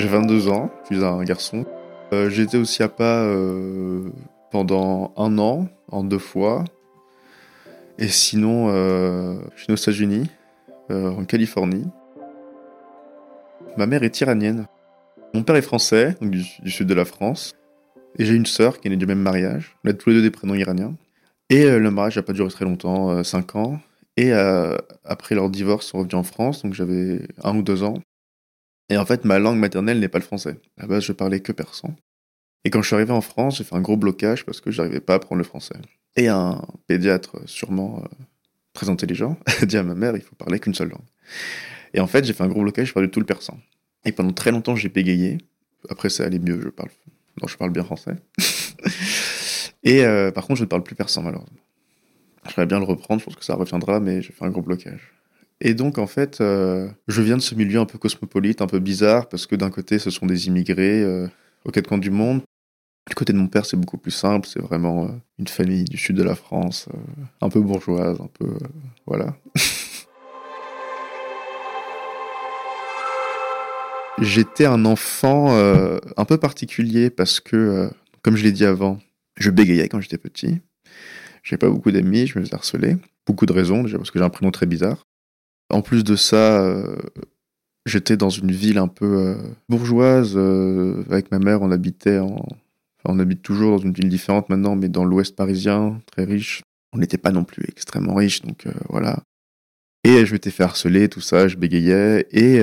J'ai 22 ans, je suis un garçon. Euh, été au SIAPA euh, pendant un an, en deux fois. Et sinon, euh, je suis aux États-Unis, euh, en Californie. Ma mère est iranienne. Mon père est français, donc du, sud de la France. Et j'ai une sœur qui est née du même mariage. On a tous les deux des prénoms iraniens. Et le mariage n'a pas duré très longtemps, 5 ans. Et après leur divorce, sont revenus en France, donc j'avais un ou deux ans. Et en fait, ma langue maternelle n'est pas le français. À la base, je parlais que persan. Et quand je suis arrivé en France, j'ai fait un gros blocage parce que j'arrivais pas à apprendre le français. Et un pédiatre, sûrement euh, très intelligent, a dit à ma mère, il faut parler qu'une seule langue. Et en fait, j'ai fait un gros blocage, je parlais tout le persan. Et pendant très longtemps, j'ai bégayé. Après, ça allait mieux, je parle, non, je parle bien français. Et euh, par contre, je ne parle plus persan, malheureusement. J'aimerais bien le reprendre, je pense que ça reviendra, mais j'ai fait un gros blocage. Et donc, en fait, euh, je viens de ce milieu un peu cosmopolite, un peu bizarre, parce que d'un côté, ce sont des immigrés euh, aux quatre coins du monde. Du côté de mon père, c'est beaucoup plus simple, c'est vraiment euh, une famille du sud de la France, un peu bourgeoise, un peu. voilà. J'étais un enfant un peu particulier parce que, comme je l'ai dit avant, je bégayais quand j'étais petit. J'avais pas beaucoup d'amis, je me faisais harceler. Beaucoup de raisons, déjà parce que j'ai un prénom très bizarre. En plus de ça, euh, j'étais dans une ville un peu euh, bourgeoise. euh, avec ma mère, on habitait en. Enfin, on habite toujours dans une ville différente maintenant, mais dans l'ouest parisien, très riche. On n'était pas non plus extrêmement riche, donc voilà. Et je m'étais fait harceler, tout ça, je bégayais. Et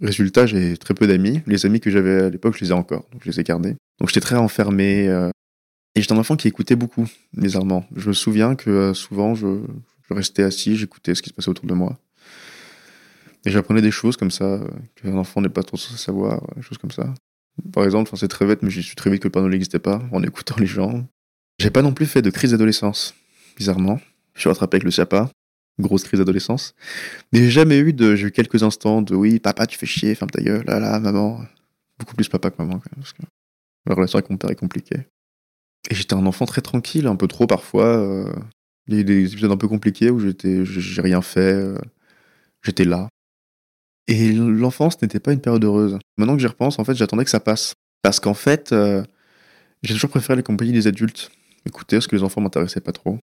résultat, j'ai très peu d'amis. Les amis que j'avais à l'époque, je les ai encore, donc je les ai gardés. Donc j'étais très enfermé. et j'étais un enfant qui écoutait beaucoup, bizarrement. Je me souviens que souvent, je restais assis, j'écoutais ce qui se passait autour de moi. Et j'apprenais des choses comme ça, euh, qu'un enfant n'est pas trop censé savoir, euh, des choses comme ça. Par exemple, enfin, c'est très bête, mais j'ai su très vite que le Père Noël n'existait pas, en écoutant les gens. J'ai pas non plus fait de crise d'adolescence, bizarrement. Je suis rattrapé avec le SIAPA, grosse crise d'adolescence. Mais j'ai jamais eu de. J'ai eu quelques instants de oui, papa, tu fais chier, ferme ta gueule, là, là, maman. Beaucoup plus papa que maman, quand même, parce que la relation avec mon père est compliquée. Et j'étais un enfant très tranquille, un peu trop parfois. euh, Il y a eu des épisodes un peu compliqués où j'étais, j'ai rien fait, j'étais là. Et l'enfance n'était pas une période heureuse. Maintenant que j'y repense, en fait, j'attendais que ça passe. Parce qu'en fait, euh, j'ai toujours préféré les compagnies des adultes. Écouter, parce que les enfants m'intéressaient pas trop.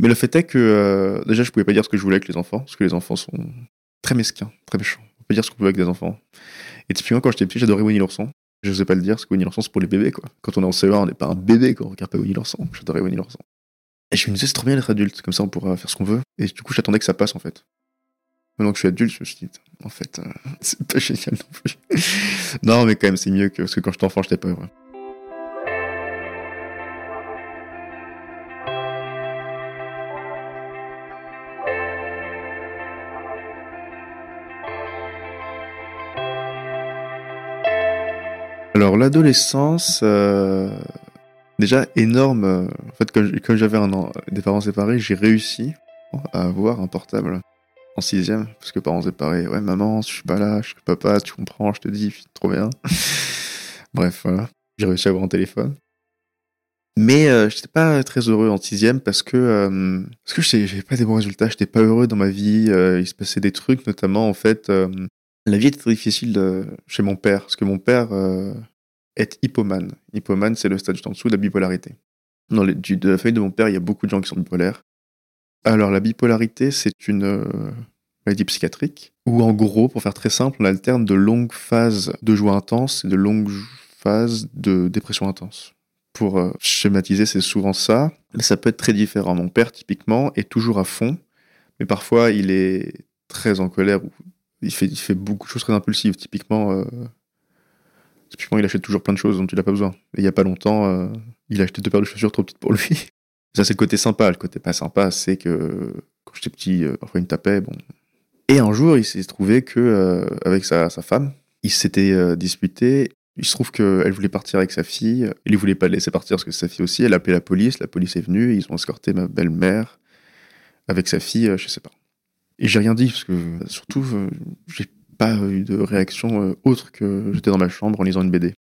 Mais le fait est que, euh, déjà, je pouvais pas dire ce que je voulais avec les enfants, parce que les enfants sont très mesquins, très méchants. On peut dire ce qu'on veut avec des enfants. Et typiquement, quand j'étais petit, j'adorais Winnie l'ourson. Je sais pas le dire, parce que Winnie l'ourson, c'est pour les bébés, quoi. Quand on est en CE1, on n'est pas un bébé quand on regarde pas Winnie l'ourson. J'adorais Winnie l'ourson. Et je me disais, c'est trop bien d'être adulte, comme ça on pourra faire ce qu'on veut. Et du coup, j'attendais que ça passe, en fait. Maintenant que je suis adulte, je me suis dit, en fait, euh, c'est pas génial non plus. non, mais quand même, c'est mieux que, parce que quand j'étais enfant, j'étais pas heureux. Alors, l'adolescence, euh, déjà énorme. euh, En fait, comme, j'avais un an- des parents séparés, j'ai réussi à avoir un portable en sixième, parce que parents séparés, ouais, maman, je suis pas là, je suis papa, tu comprends, je te dis, trop bien. Bref, voilà. J'ai réussi à avoir un téléphone. Mais euh, j'étais pas très heureux en sixième parce que euh, parce que j'avais pas des bons résultats, j'étais pas heureux dans ma vie. euh, il se passait des trucs, notamment en fait, euh, la vie était très difficile chez mon père parce que mon père euh, est hypomane. Hypomane, c'est le stade juste en dessous de la bipolarité. Dans de la famille de mon père, il y a beaucoup de gens qui sont bipolaires. Alors la bipolarité, c'est une euh, maladie psychiatrique où en gros, pour faire très simple, on alterne de longues phases de joie intense et de longues phases de dépression intense. Pour euh, schématiser, c'est souvent ça. Ça peut être très différent. Mon père, typiquement, est toujours à fond, mais parfois il est très en colère ou il fait, il fait beaucoup de choses très impulsives. Typiquement, euh, typiquement, il achète toujours plein de choses dont il n'a pas besoin. Et il y a pas longtemps, il a acheté deux paires de chaussures trop petites pour lui. Ça, c'est le côté sympa. Le côté pas sympa, c'est que quand j'étais petit, euh, parfois il me tapait. Bon. Et un jour, il s'est trouvé que euh, avec sa, femme, il s'était euh, disputé. Il se trouve qu'elle voulait partir avec sa fille. Il ne voulait pas le laisser partir parce que sa fille aussi. Elle a appelé la police. La police est venue. Ils ont escorté ma belle-mère avec sa fille, euh, je sais pas. Et j'ai rien dit parce que surtout, j'ai pas eu de réaction autre que j'étais dans ma chambre en lisant une BD.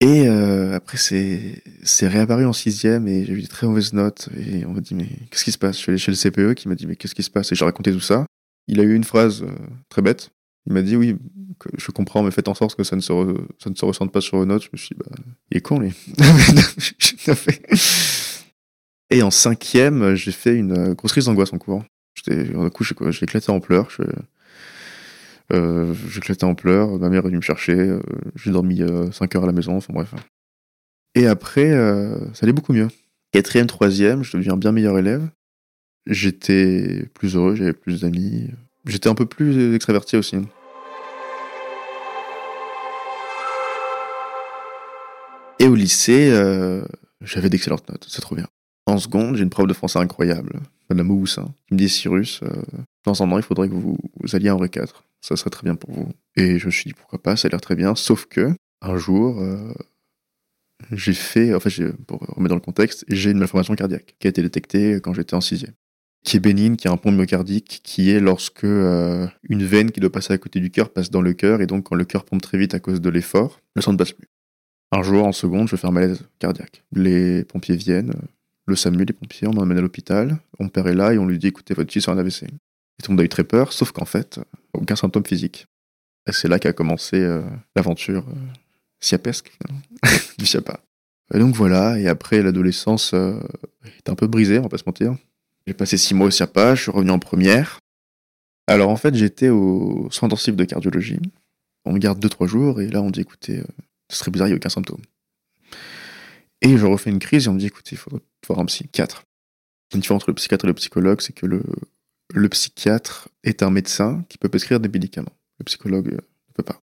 Et euh, après, c'est réapparu en sixième et j'ai eu des très mauvaises notes. Et on m'a dit, mais qu'est-ce qui se passe? Je suis allé chez le CPE qui m'a dit, mais qu'est-ce qui se passe? Et j'ai raconté tout ça. Il a eu une phrase euh, très bête. Il m'a dit oui, je comprends, mais faites en sorte que ça ne se, re- ça ne se ressente pas sur vos notes. Je me suis dit, bah, il est con, lui. Et en cinquième, j'ai fait une grosse crise d'angoisse en cours. J'étais, j'ai éclaté en pleurs. Euh, éclaté en pleurs. Ma mère est venue me chercher. euh, j'ai dormi 5 heures à la maison. Enfin bref. Et après, euh, ça allait beaucoup mieux. Quatrième, troisième, je deviens bien meilleur élève. J'étais plus heureux, j'avais plus d'amis. J'étais un peu plus extraverti aussi. Et au lycée, euh, j'avais d'excellentes notes, c'est trop bien. En seconde, j'ai une prof de français incroyable, Madame Moussin, qui me dit Cyrus, dans un an, il faudrait que vous, alliez en Ré 4. Ça serait très bien pour vous. Et je me suis dit pourquoi pas, ça a l'air très bien. Sauf que, un jour, euh, j'ai fait, en fait, j'ai- pour remettre dans le contexte, j'ai une malformation cardiaque qui a été détectée quand j'étais en sixième. Qui est bénigne, qui a un pont myocardique, qui est lorsque euh, une veine qui doit passer à côté du cœur passe dans le cœur, et donc quand le cœur pompe très vite à cause de l'effort, le sang ne passe plus. Un jour, en seconde, je fais un malaise cardiaque. Les pompiers viennent, le SAMU, les pompiers, on m'emmène à l'hôpital, mon père est là et on lui dit écoutez, votre fille sur un AVC. Et tout le monde très peur, sauf qu'en fait, aucun symptôme physique. C'est là qu'a commencé euh, l'aventure euh, siapesque, finalement, du siapa. Et donc voilà, et après l'adolescence euh, était un peu brisée, on va pas se mentir. J'ai passé six mois au siapa, je suis revenu en première. Alors en fait, j'étais au soin intensif de cardiologie. On me garde deux, trois jours, et là on dit écoutez, euh, ce serait bizarre, il n'y a aucun symptôme. Et je refais une crise et on me dit écoutez, il faut voir un psychiatre. La différence entre le psychiatre et le psychologue, c'est que le, le psychiatre est un médecin qui peut prescrire des médicaments. Le psychologue euh, ne peut pas.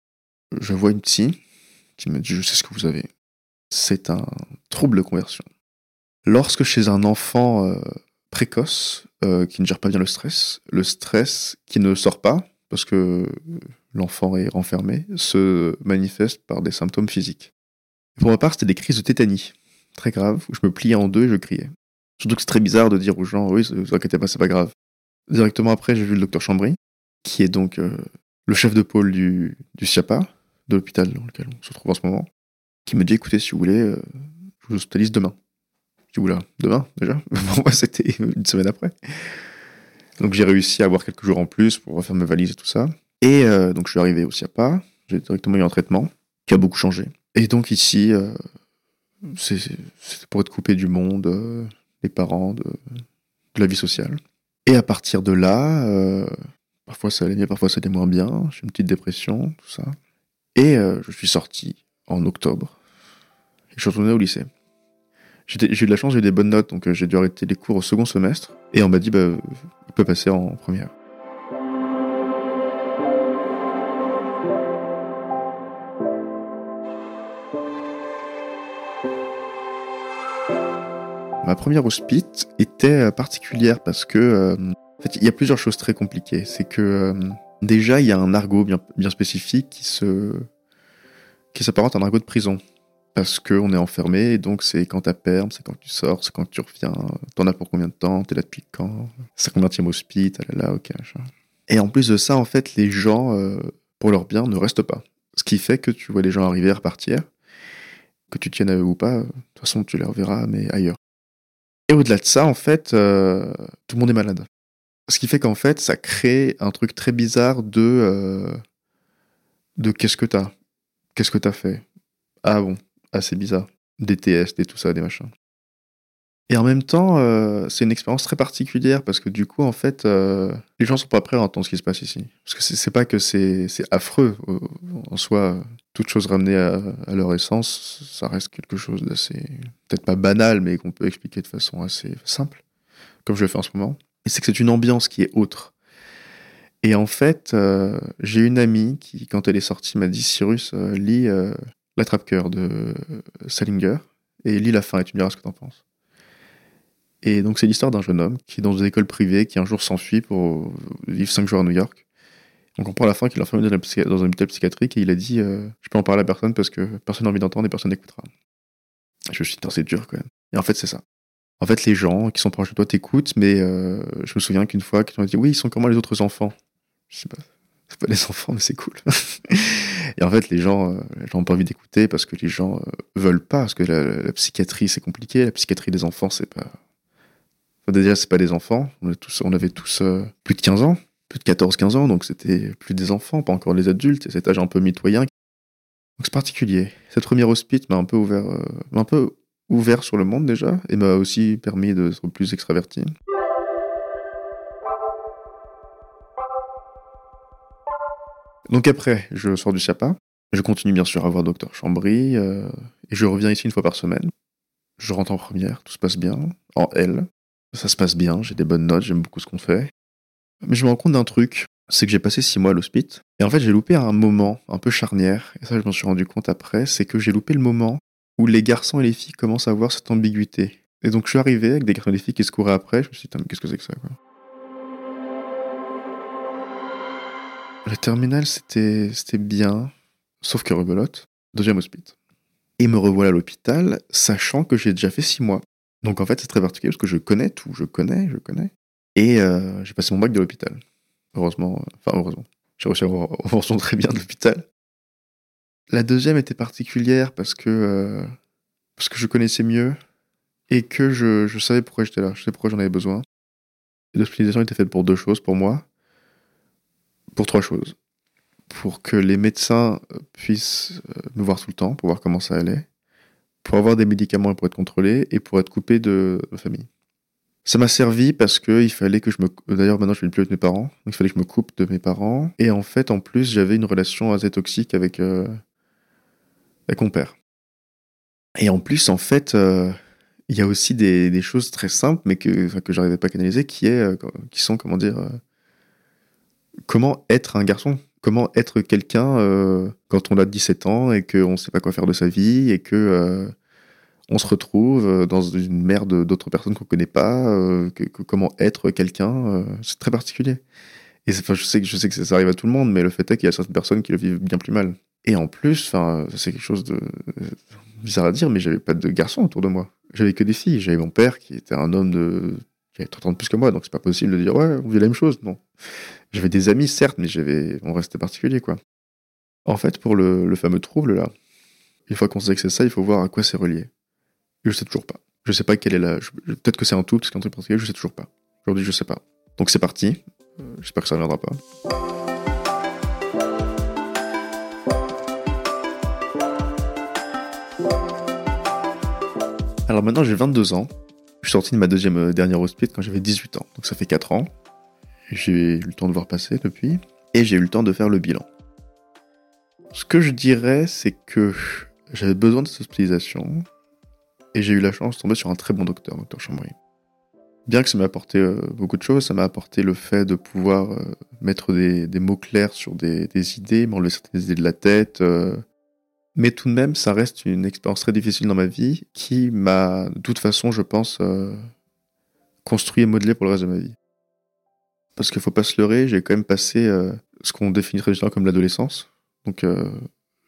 Je vois une psy qui me dit Je sais ce que vous avez. C'est un trouble de conversion. Lorsque chez un enfant euh, précoce euh, qui ne gère pas bien le stress, le stress qui ne sort pas, parce que l'enfant est renfermé, se manifeste par des symptômes physiques. Pour ma part, c'était des crises de tétanie, très graves, où je me pliais en deux et je criais. Surtout que c'est très bizarre de dire aux gens Oui, vous inquiétez pas, c'est pas grave. Directement après, j'ai vu le docteur Chambry, qui est donc euh, le chef de pôle du, du SIAPA, de l'hôpital dans lequel on se trouve en ce moment, qui me dit écoutez, si vous voulez, euh, je vous hospitalise demain. Je dis oula, demain déjà? Pour moi, c'était une semaine après. Donc j'ai réussi à avoir quelques jours en plus pour refaire mes valises et tout ça. Et euh, donc je suis arrivé au SIAPA, j'ai directement eu un traitement qui a beaucoup changé. Et donc ici, c'est pour être coupé du monde, euh, des parents, de, la vie sociale. Et à partir de là, euh, parfois ça allait mieux, parfois ça allait moins bien. J'ai une petite dépression, tout ça. Et euh, je suis sorti en octobre. Et je suis retourné au lycée. J'ai eu de la chance, j'ai eu des bonnes notes, donc j'ai dû arrêter les cours au second semestre. Et on m'a dit, bah, il peut passer en première. Ma première hospite était euh, particulière parce que, euh, en fait, il y a plusieurs choses très compliquées. C'est que euh, déjà, il y a un argot bien, bien spécifique qui se, qui s'apparente à un argot de prison. Parce qu'on est enfermé, et donc c'est quand t'as perme, c'est quand tu sors, c'est quand tu reviens, t'en as pour combien de temps, t'es là depuis quand, c'est combien de hospite, ah là là, ok. Et en plus de ça, en fait, les gens, pour leur bien, ne restent pas. Ce qui fait que tu vois les gens arriver et repartir, que tu tiennes à eux ou pas, de toute façon, tu les reverras, mais ailleurs. Au-delà de ça, en fait, euh, tout le monde est malade. Ce qui fait qu'en fait, ça crée un truc très bizarre de, euh, de qu'est-ce que t'as? Qu'est-ce que t'as fait? Ah bon, ah c'est bizarre. Des tests et tout ça, des machins. Et en même temps, euh, c'est une expérience très particulière parce que du coup, en fait, euh, les gens sont pas prêts à entendre ce qui se passe ici. Parce que c'est pas que c'est affreux en soi. Toute chose ramenée à, leur essence, ça reste quelque chose d'assez, peut-être pas banal, mais qu'on peut expliquer de façon assez simple, comme je le fais en ce moment. Et c'est que c'est une ambiance qui est autre. Et en fait, euh, j'ai une amie qui, quand elle est sortie, m'a dit Cyrus, lis L'attrape-cœur de Salinger et lis la fin et tu me diras ce que t'en penses. Et donc, c'est l'histoire d'un jeune homme qui est dans une école privée, qui un jour s'enfuit pour vivre 5 jours à New York. On comprend à la fin qu'il est enfermé dans dans un hôpital psychiatrique et il a dit euh, Je peux en parler à personne parce que personne n'a envie d'entendre et personne n'écoutera. Je suis dit c'est dur quand même. Et en fait, c'est ça. En fait, les gens qui sont proches de toi t'écoutent, mais euh, je me souviens qu'une fois, qu'ils m'ont dit Oui, ils sont comment les autres enfants? Je sais pas. C'est pas les enfants, mais c'est cool. et en fait, les gens euh, n'ont pas envie d'écouter parce que les gens veulent pas. Parce que la, la psychiatrie, c'est compliqué. La psychiatrie des enfants, c'est pas. Déjà, c'est pas des enfants. On, avait tous euh, plus de 15 ans. plus de 14-15 ans, donc c'était plus des enfants, pas encore des adultes, et cet âge un peu mitoyen. Donc c'est particulier. Cette première hospice m'a un peu ouvert, euh, un peu ouvert sur le monde déjà, et m'a aussi permis d'être plus extraverti. Donc après, je sors du SAPA, je continue bien sûr à voir Docteur Chambry, euh, et je reviens ici une fois par semaine. Je rentre en première, tout se passe bien, en L. Ça se passe bien, j'ai des bonnes notes, j'aime beaucoup ce qu'on fait. Mais je me rends compte d'un truc, c'est que j'ai passé six mois à l'hospice, et en fait j'ai loupé un moment un peu charnière, et ça je m'en suis rendu compte après, c'est que j'ai loupé le moment où les garçons et les filles commencent à avoir cette ambiguïté. Et donc je suis arrivé avec des garçons et des filles qui se couraient après, je me suis dit, qu'est-ce que c'est que ça quoi? Le terminal c'était bien, sauf que rebelote, deuxième hospice. Et me revoilà à l'hôpital, sachant que j'ai déjà fait six mois. Donc en fait, c'est très particulier parce que je connais tout, je connais, je connais. Et euh, j'ai passé mon bac de l'hôpital. Heureusement, euh, enfin heureusement, j'ai réussi à avoir très bien de l'hôpital. La deuxième était particulière parce que, euh, parce que je connaissais mieux et que je, je savais pourquoi j'étais là, je savais pourquoi j'en avais besoin. L'hospitalisation était faite pour deux choses pour moi. Pour trois choses pour que les médecins puissent me voir tout le temps, pour voir comment ça allait, pour avoir des médicaments pour être contrôlé et pour être coupé de, ma famille. Ça m'a servi parce qu'il fallait que je me. D'ailleurs, maintenant, je ne vis plus avec mes parents. Donc, il fallait que je me coupe de mes parents. Et en fait, en plus, j'avais une relation assez toxique avec, euh, avec mon père. Et en plus, en fait, il y a aussi des, choses très simples, mais que, que j'arrivais pas à canaliser, qui, est, qui sont, comment dire, comment être un garçon comment être quelqu'un euh, quand on a 17 ans et qu'on ne sait pas quoi faire de sa vie et que euh, on se retrouve euh, dans une mer d'autres personnes qu'on ne connaît pas, comment être quelqu'un, c'est très particulier. Et je sais que ça, arrive à tout le monde, mais le fait est qu'il y a certaines personnes qui le vivent bien plus mal. Et en plus, c'est quelque chose de bizarre à dire, mais j'avais pas de garçons autour de moi. J'avais que des filles. J'avais mon père qui était un homme de qui avait 30 ans de plus que moi, donc c'est pas possible de dire ouais, on vit la même chose. Non. J'avais des amis, certes, mais j'avais, on restait particulier, quoi. En fait, pour le, fameux trouble, là, une fois qu'on sait que c'est ça, il faut voir à quoi c'est relié. Je sais toujours pas. Je sais pas quelle est la. Peut-être que c'est un tout, parce qu'un truc particulier, je sais toujours pas. Aujourd'hui, je sais pas. Donc c'est parti. Euh, j'espère que ça ne viendra pas. Alors maintenant, j'ai 22 ans. Je suis sorti de ma deuxième euh, dernière hospice quand j'avais 18 ans. Donc ça fait 4 ans. J'ai eu le temps de voir passer depuis. Et j'ai eu le temps de faire le bilan. Ce que je dirais, c'est que j'avais besoin de cette hospitalisation. Et j'ai eu la chance de tomber sur un très bon docteur, docteur Chambry. Bien que ça m'a apporté euh, beaucoup de choses, ça m'a apporté le fait de pouvoir euh, mettre des, mots clairs sur des, idées, m'enlever certaines idées de la tête. Euh. mais tout de même, ça reste une expérience très difficile dans ma vie qui m'a, de toute façon, je pense, construit et modelé pour le reste de ma vie. Parce qu'il faut pas se leurrer, j'ai quand même passé euh, ce qu'on définit traditionnellement comme l'adolescence. Donc, euh,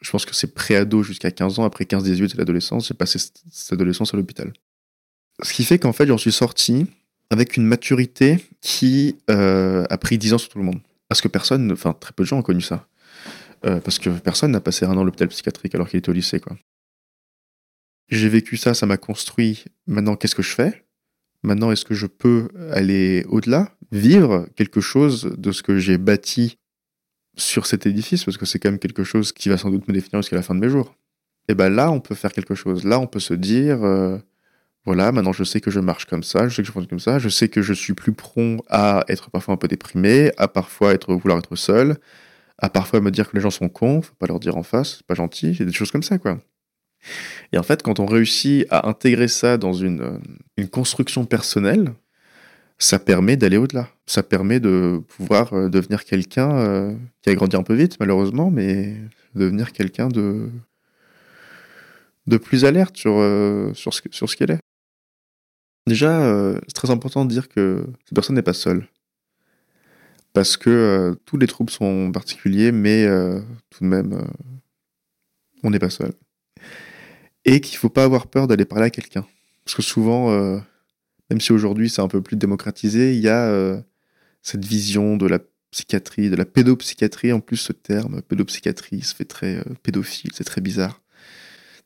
je pense que c'est pré-ado jusqu'à 15 ans. Après 15-18, c'est l'adolescence. J'ai passé cette adolescence à l'hôpital. Ce qui fait qu'en fait, j'en suis sorti avec une maturité qui euh, a pris 10 ans sur tout le monde. Parce que personne, enfin, très peu de gens ont connu ça. parce que personne n'a passé un an à l'hôpital psychiatrique alors qu'il était au lycée, quoi. J'ai vécu ça, ça m'a construit. Maintenant, qu'est-ce que je fais? Maintenant, est-ce que je peux aller au-delà vivre quelque chose de ce que j'ai bâti sur cet édifice, parce que c'est quand même quelque chose qui va sans doute me définir jusqu'à la fin de mes jours. Et ben là, on peut faire quelque chose. Là, on peut se dire, euh, voilà, maintenant je sais que je marche comme ça, je sais que je fonctionne comme ça, je sais que je suis plus prompt à être parfois un peu déprimé, à parfois être vouloir être seul, à parfois me dire que les gens sont cons, faut pas leur dire en face, c'est pas gentil, a des choses comme ça, quoi. Et en fait, quand on réussit à intégrer ça dans une, euh, construction personnelle, ça permet d'aller au-delà. Ça permet de pouvoir euh, devenir quelqu'un euh, qui a grandi un peu vite, malheureusement, mais devenir quelqu'un de, de plus alerte sur, sur ce, sur ce qu'elle est. Déjà, c'est très important de dire que cette personne n'est pas seule. Parce que tous les troubles sont particuliers, mais tout de même, on n'est pas seul. Et qu'il ne faut pas avoir peur d'aller parler à quelqu'un. Parce que souvent, même si aujourd'hui c'est un peu plus démocratisé, il y a euh, cette vision de la psychiatrie, de la pédopsychiatrie. En plus, ce terme, pédopsychiatrie, se fait très euh, pédophile, c'est très bizarre.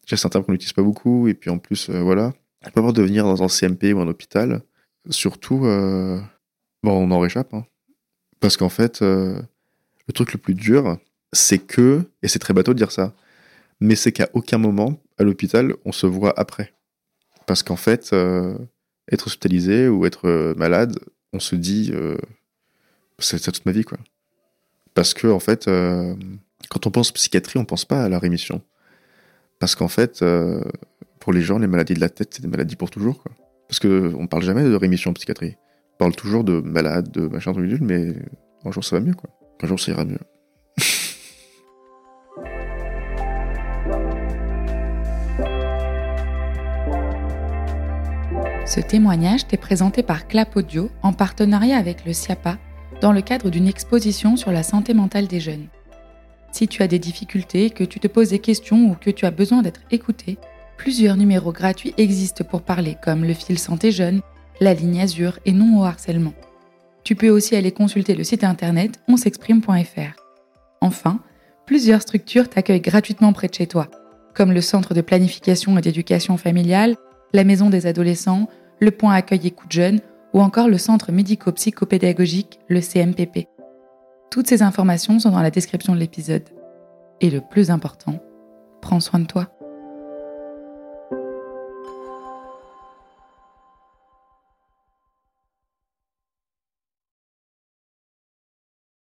Déjà, c'est un terme qu'on n'utilise pas beaucoup, et puis en plus, euh, voilà. On peut avoir de venir dans un CMP ou un hôpital. Surtout, bon, on en réchappe, hein. Parce qu'en fait, euh, le truc le plus dur, c'est que, et c'est très bateau de dire ça, mais c'est qu'à aucun moment, à l'hôpital, on se voit après. Parce qu'en fait, euh, être hospitalisé ou être euh, malade, on se dit, c'est ça toute ma vie, quoi. Parce que, en fait, quand on pense psychiatrie, on pense pas à la rémission. Parce qu'en fait, pour les gens, les maladies de la tête, c'est des maladies pour toujours, quoi. Parce qu'on parle jamais de rémission en psychiatrie. On parle toujours de malade, de machin, de mais un jour ça va mieux, quoi. Un jour ça ira mieux. Ce témoignage t'est présenté par Clap Audio en partenariat avec le SIAPA dans le cadre d'une exposition sur la santé mentale des jeunes. Si tu as des difficultés, que tu te poses des questions ou que tu as besoin d'être écouté, plusieurs numéros gratuits existent pour parler comme le fil santé jeune, la ligne Azure et non au harcèlement. Tu peux aussi aller consulter le site internet onsexprime.fr. Enfin, plusieurs structures t'accueillent gratuitement près de chez toi, comme le Centre de planification et d'éducation familiale, la Maison des adolescents, le Point Accueil Écoute Jeunes ou encore le Centre médico-psychopédagogique, le CMPP. Toutes ces informations sont dans la description de l'épisode. Et le plus important, prends soin de toi.